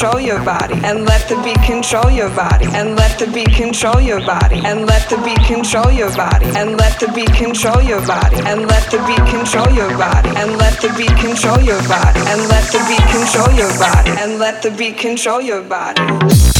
Control your body, and let the beat control your body, and let the beat control your body, and let the beat control your body, and let the beat control your body, and let the beat control your body, and let the beat control your body, and let the beat control your body, and let the beat control your body.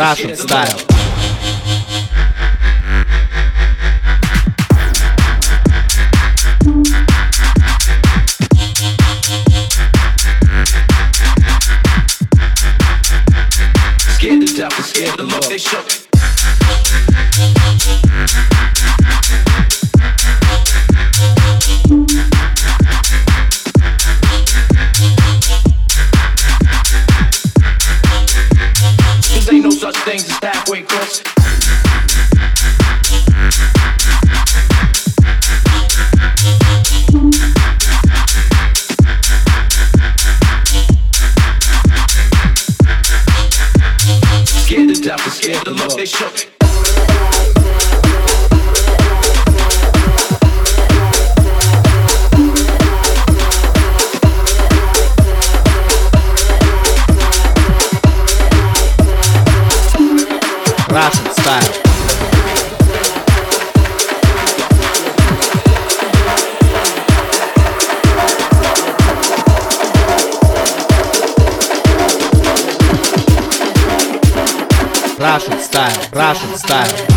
Russian style. Russian style.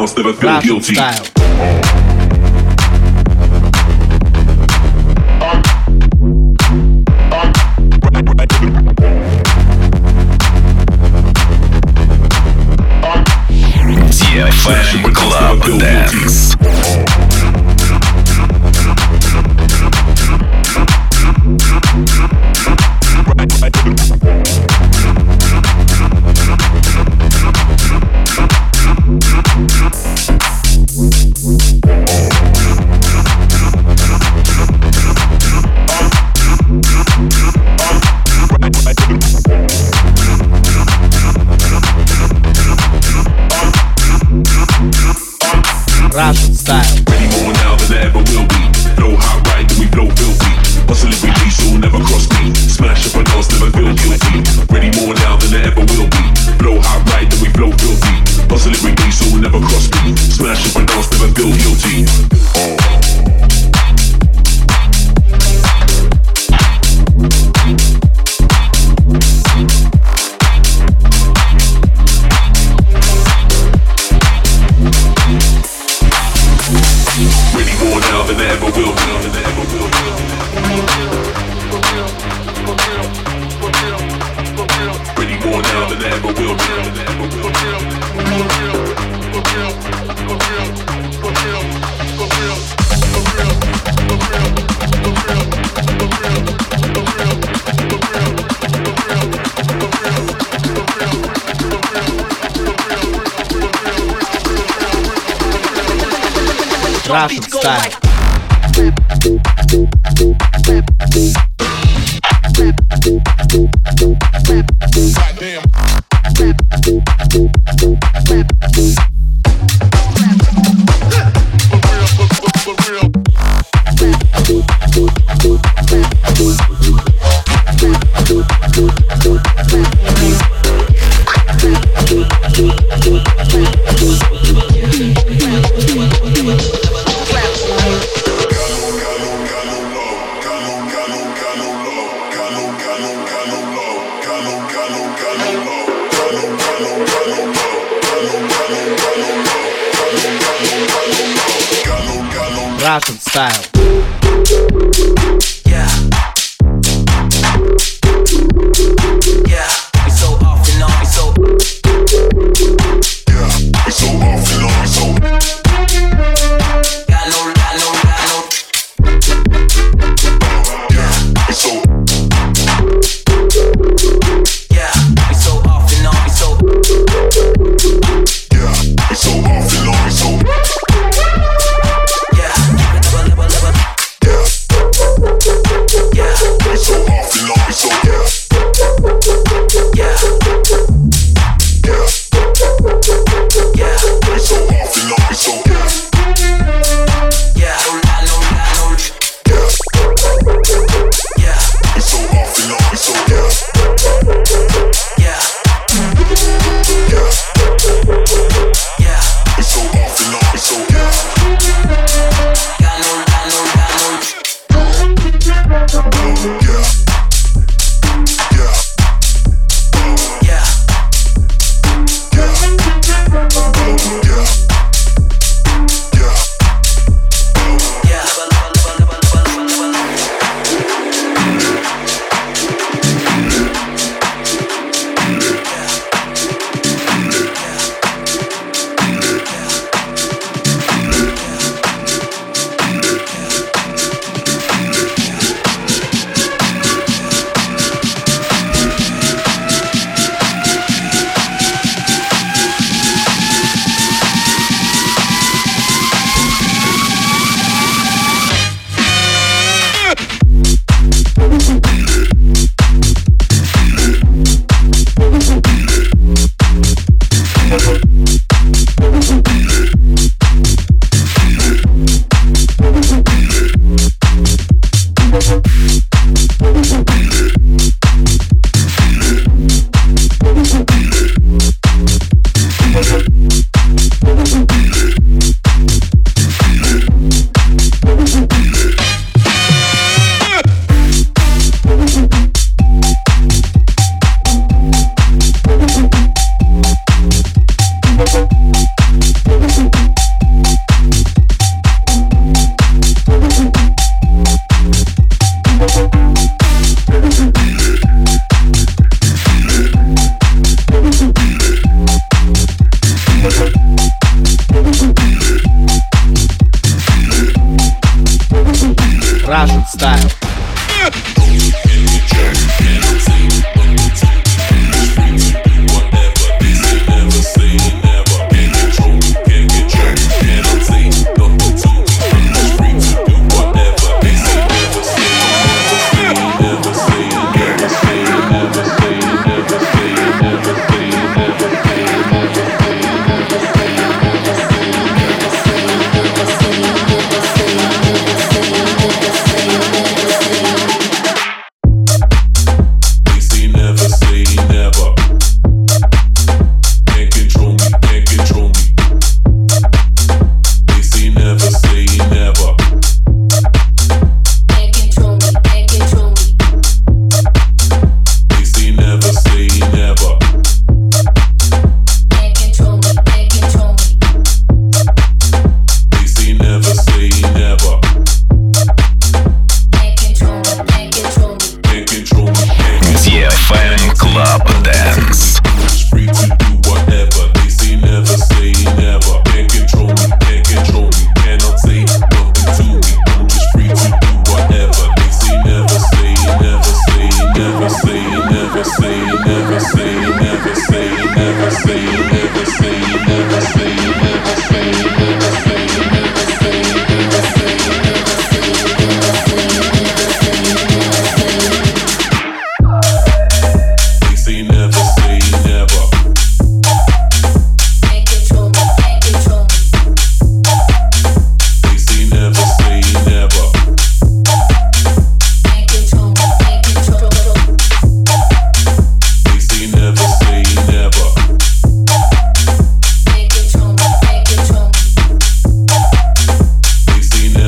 But I'll never feel Russian guilty. style. Russian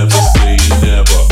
never say never.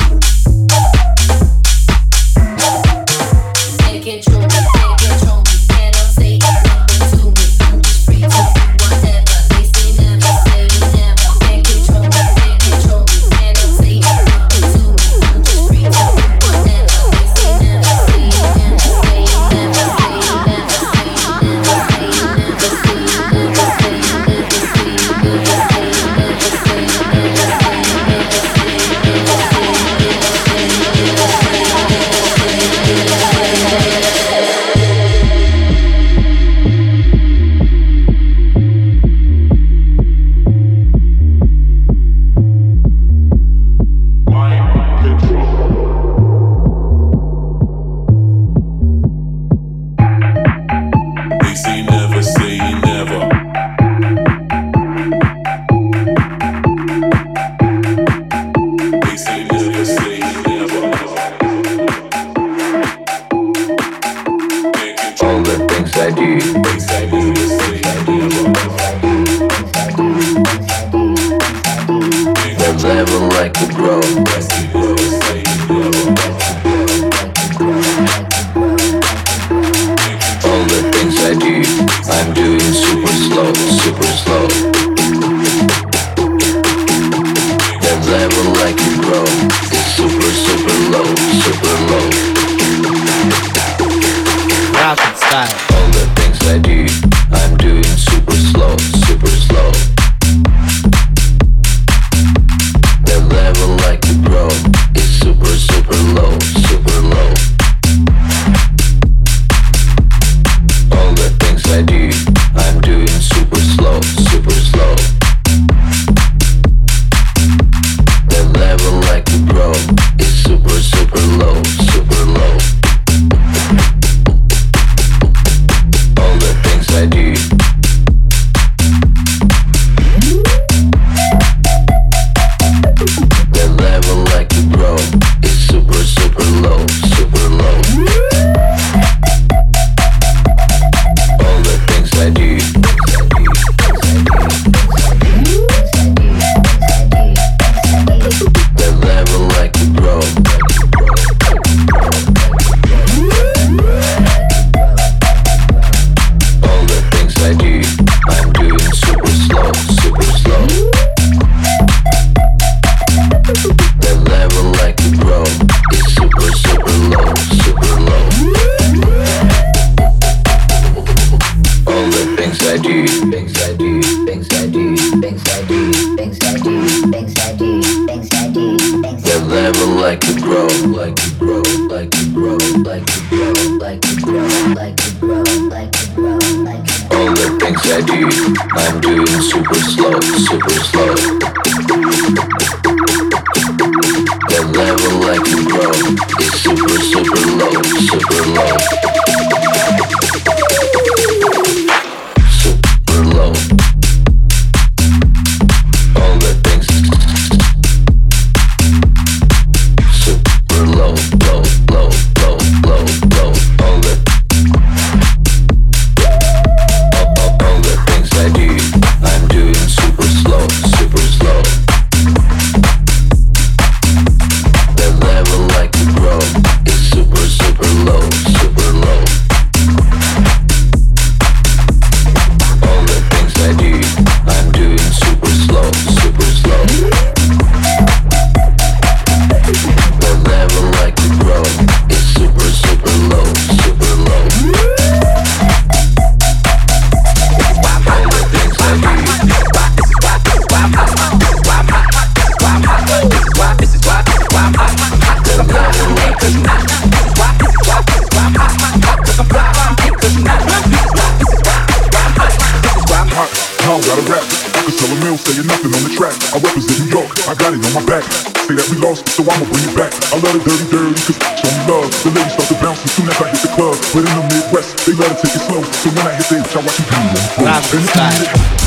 That's right.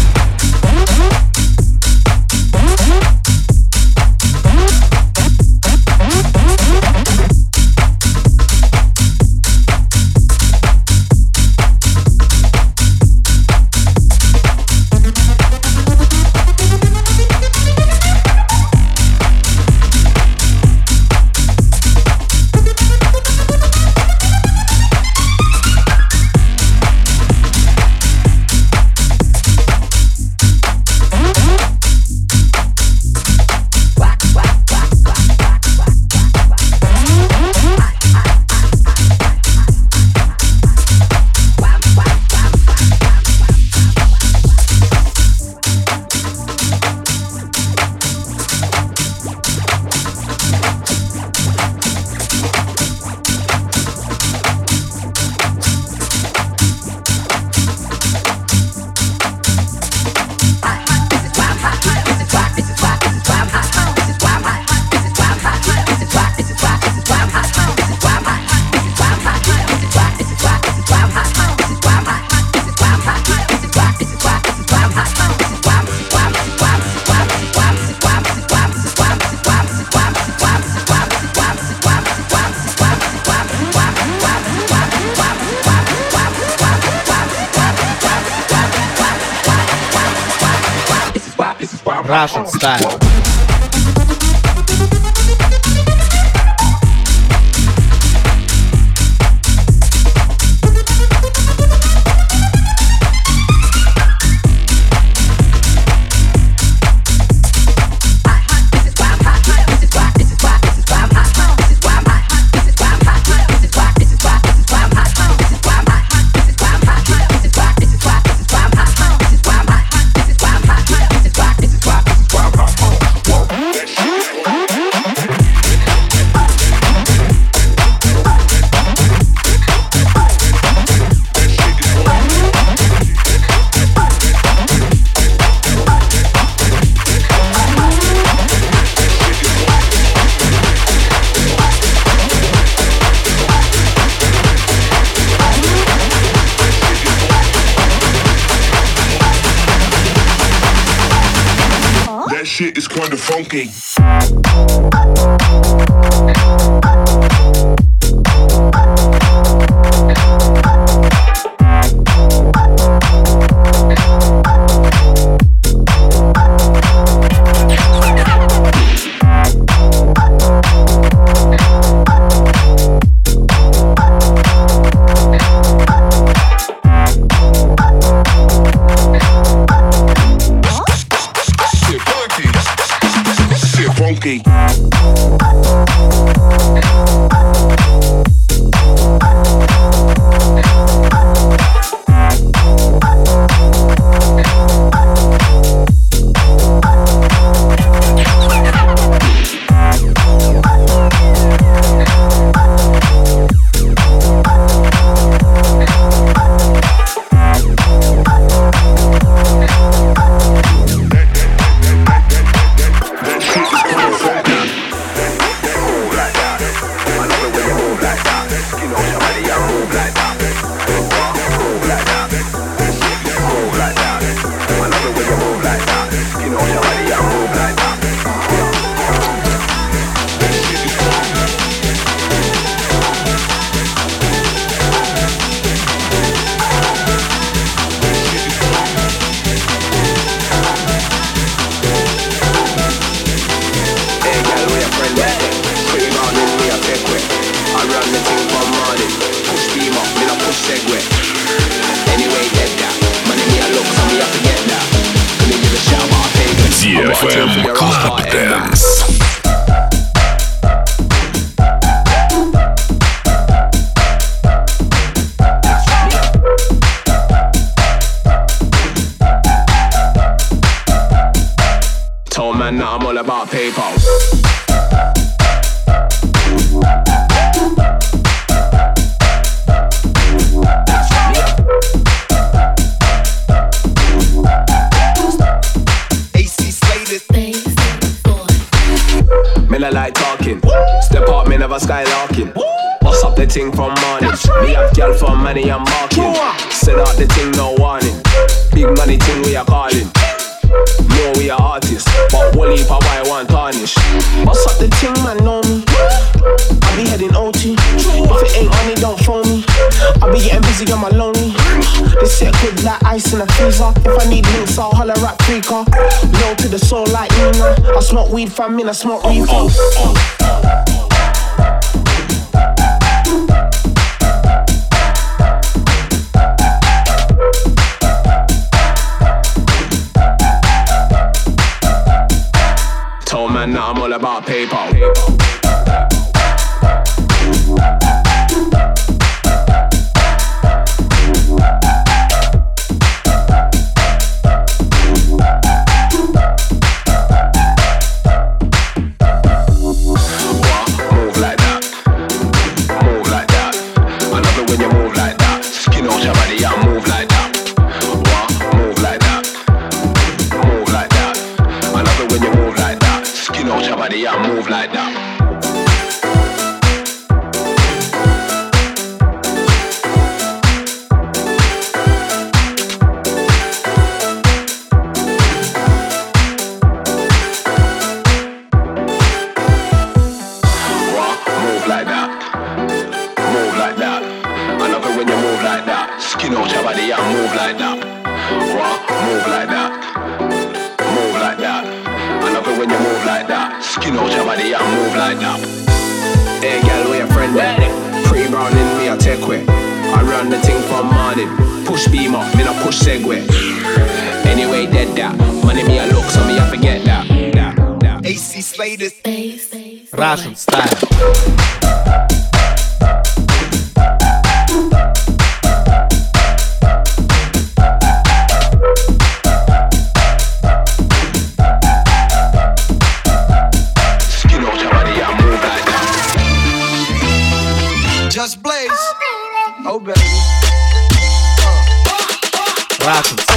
Russian style. Funky. Okay. Bust up the ting from morning. Me have girl for money, I'm marking. Send out the ting, no warning. Big money ting, we are calling. No, we are artists, but Wally for why I want tarnish. Bust up the ting, man, know me. I be heading OT. If it ain't on it, don't phone me. I be getting busy on my lonely. This shit good like ice in a freezer. If I need links, I'll holler at Freaker. Low to the soul like Nina. I smoke weed from me, I smoke weed reefer. Oh, man that I'm all about paper. What? Yeah, move like that. Just Blaze. Oh, baby. Oh, uh. Russian All style. the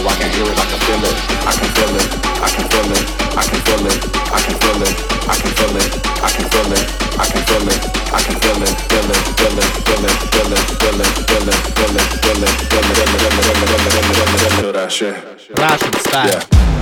I can hear it, I can feel it. I can feel it, I can feel it, I can feel it, I can feel it, I can feel it, I can feel it, I can feel it, I can feel it, feel it, feel it, feel it, feel it, feel it, feel it, feel it, feel it, feel it, feel it, feel it, feel it, feel it, feel it, feel that shit. Russian style. Yeah.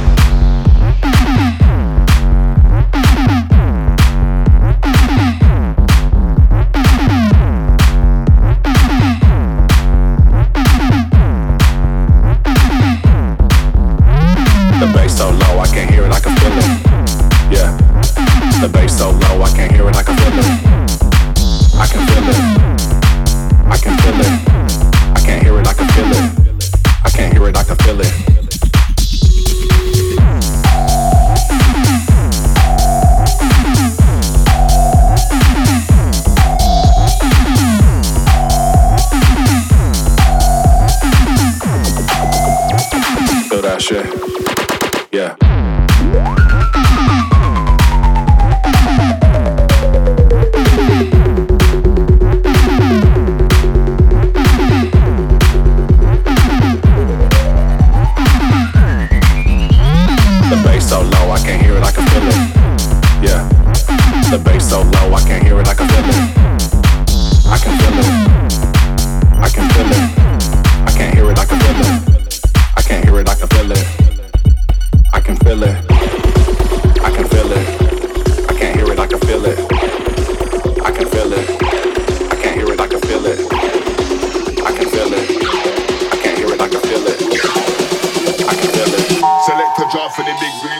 off in the big green.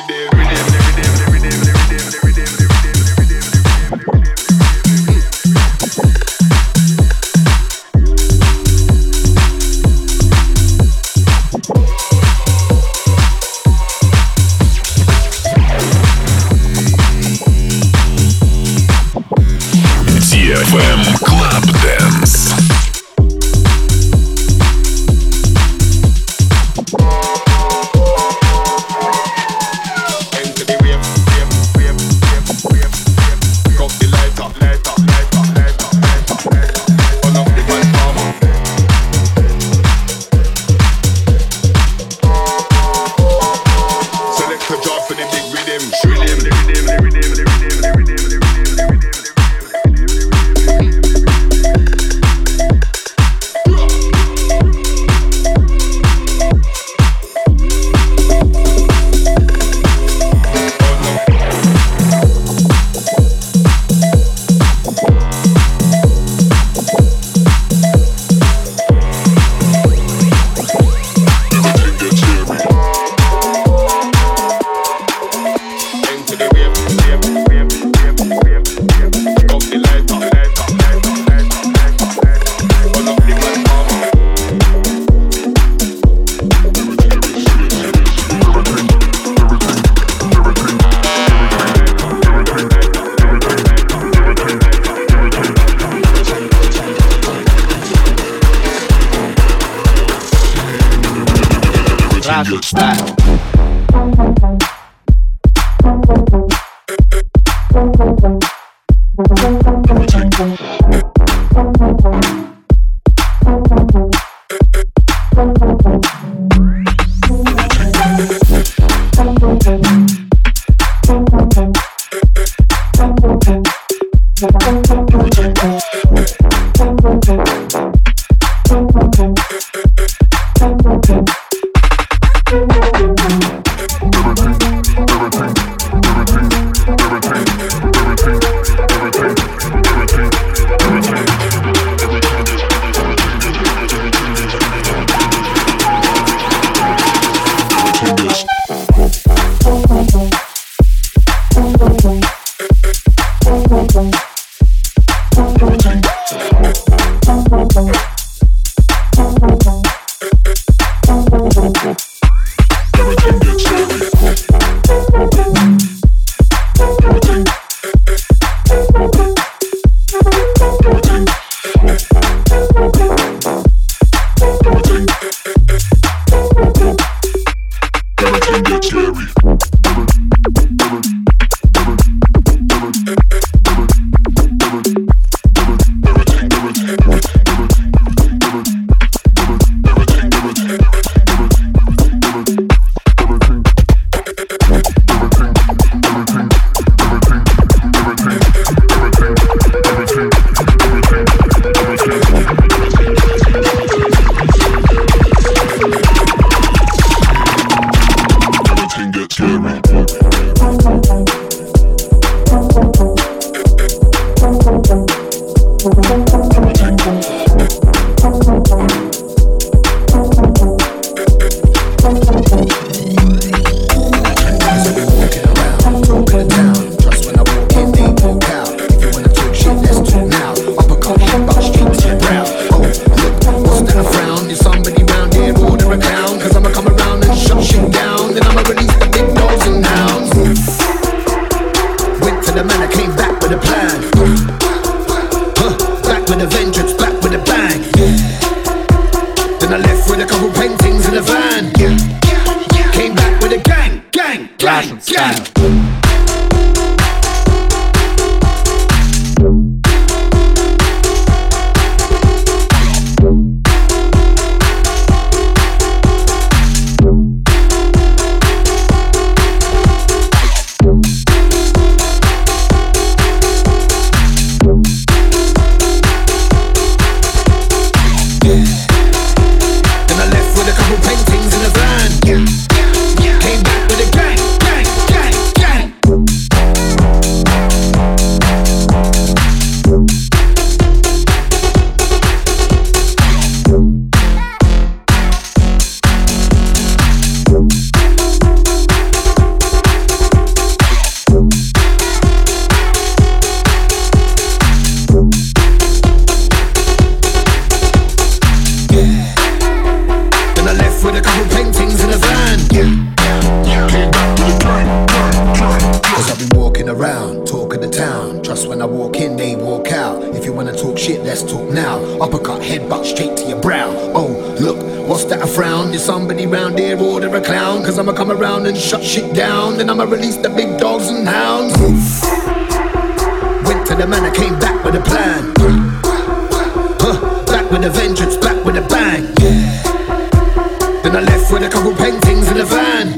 with a vengeance, back with a bang. Yeah. Then I left with a couple paintings in the van.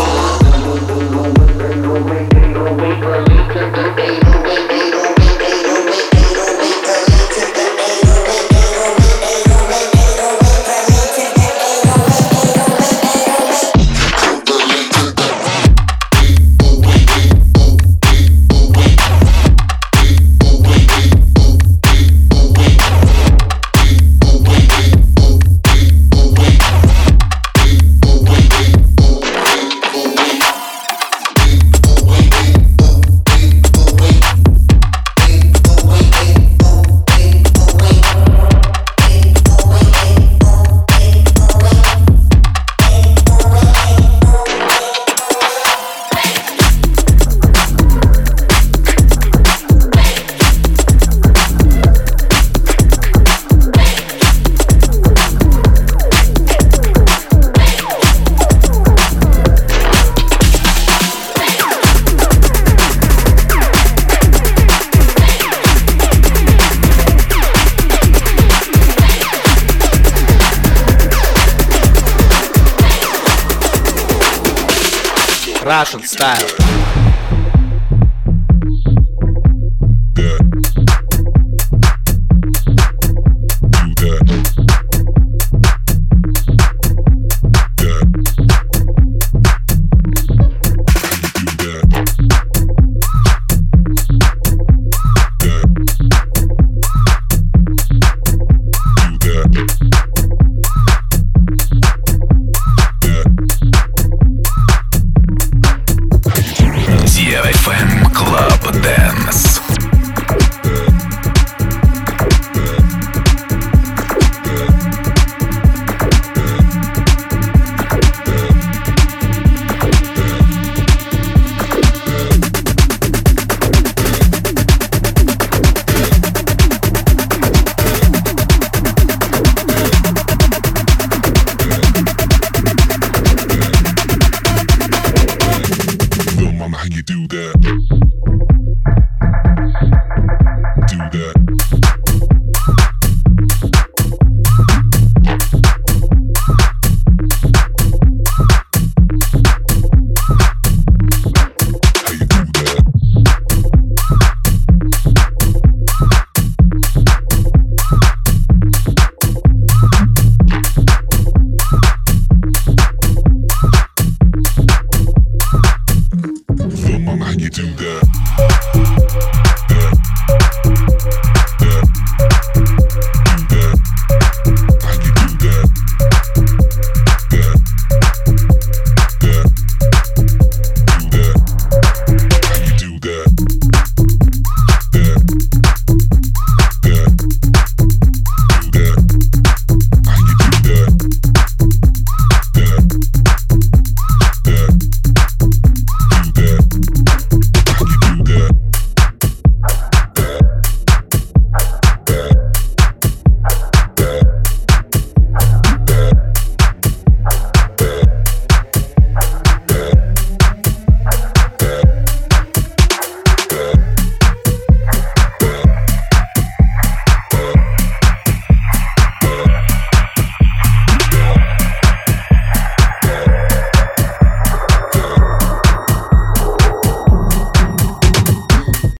full